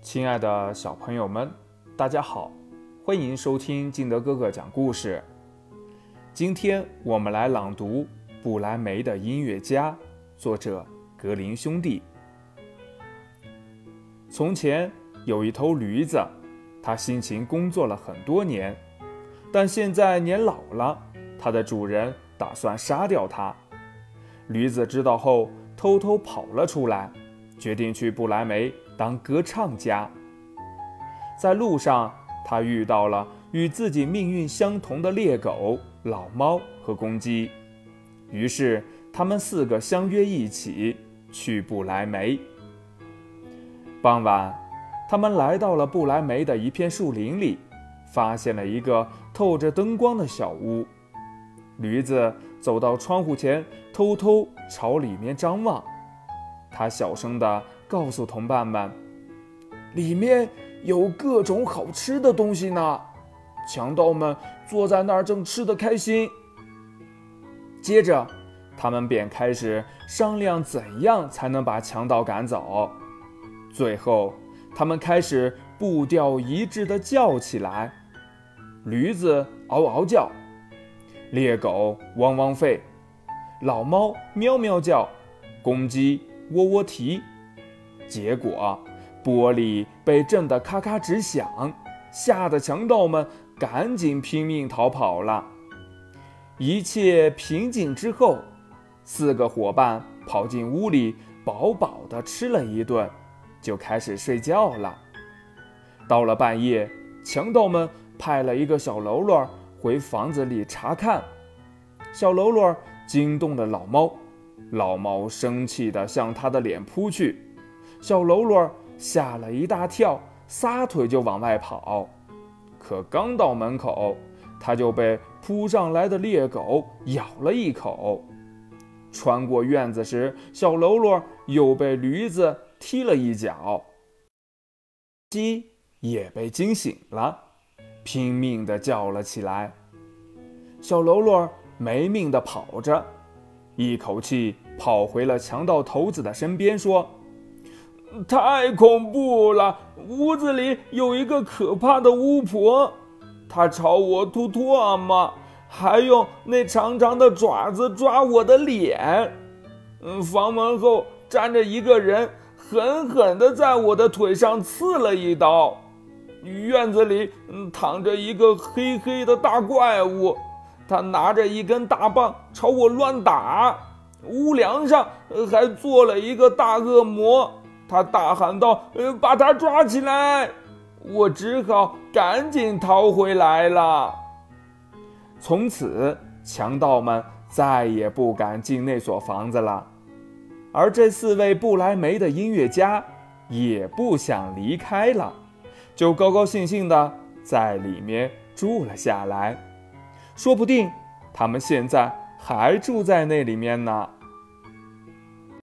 亲爱的小朋友们，大家好，欢迎收听金德哥哥讲故事。今天我们来朗读布莱梅的音乐家，作者格林兄弟。从前有一头驴子，它辛勤工作了很多年，但现在年老了，它的主人打算杀掉它。驴子知道后，偷偷跑了出来，决定去不来梅当歌唱家。在路上，他遇到了与自己命运相同的猎狗、老猫和公鸡，于是他们四个相约一起去不来梅。傍晚，他们来到了不来梅的一片树林里，发现了一个透着灯光的小屋。驴子走到窗户前，偷偷朝里面张望。他小声地告诉同伴们：“里面有各种好吃的东西呢。”强盗们坐在那儿正吃得开心。接着，他们便开始商量怎样才能把强盗赶走。最后，他们开始步调一致地叫起来：“驴子嗷嗷叫。”猎狗汪汪吠，老猫喵喵叫，公鸡窝窝啼。结果，玻璃被震得咔咔直响，吓得强盗们赶紧拼命逃跑了。一切平静之后，四个伙伴跑进屋里，饱饱的吃了一顿，就开始睡觉了。到了半夜，强盗们派了一个小喽啰。回房子里查看，小喽啰惊动了老猫，老猫生气地向他的脸扑去，小喽啰吓了一大跳，撒腿就往外跑。可刚到门口，他就被扑上来的猎狗咬了一口。穿过院子时，小喽啰又被驴子踢了一脚，鸡也被惊醒了。拼命地叫了起来，小喽啰没命地跑着，一口气跑回了强盗头子的身边，说：“太恐怖了！屋子里有一个可怕的巫婆，她朝我吐唾沫，还用那长长的爪子抓我的脸。嗯，房门后站着一个人，狠狠地在我的腿上刺了一刀。”院子里躺着一个黑黑的大怪物，他拿着一根大棒朝我乱打。屋梁上还坐了一个大恶魔，他大喊道：“呃，把他抓起来！”我只好赶紧逃回来了。从此，强盗们再也不敢进那所房子了，而这四位不来梅的音乐家也不想离开了。就高高兴兴的在里面住了下来，说不定他们现在还住在那里面呢。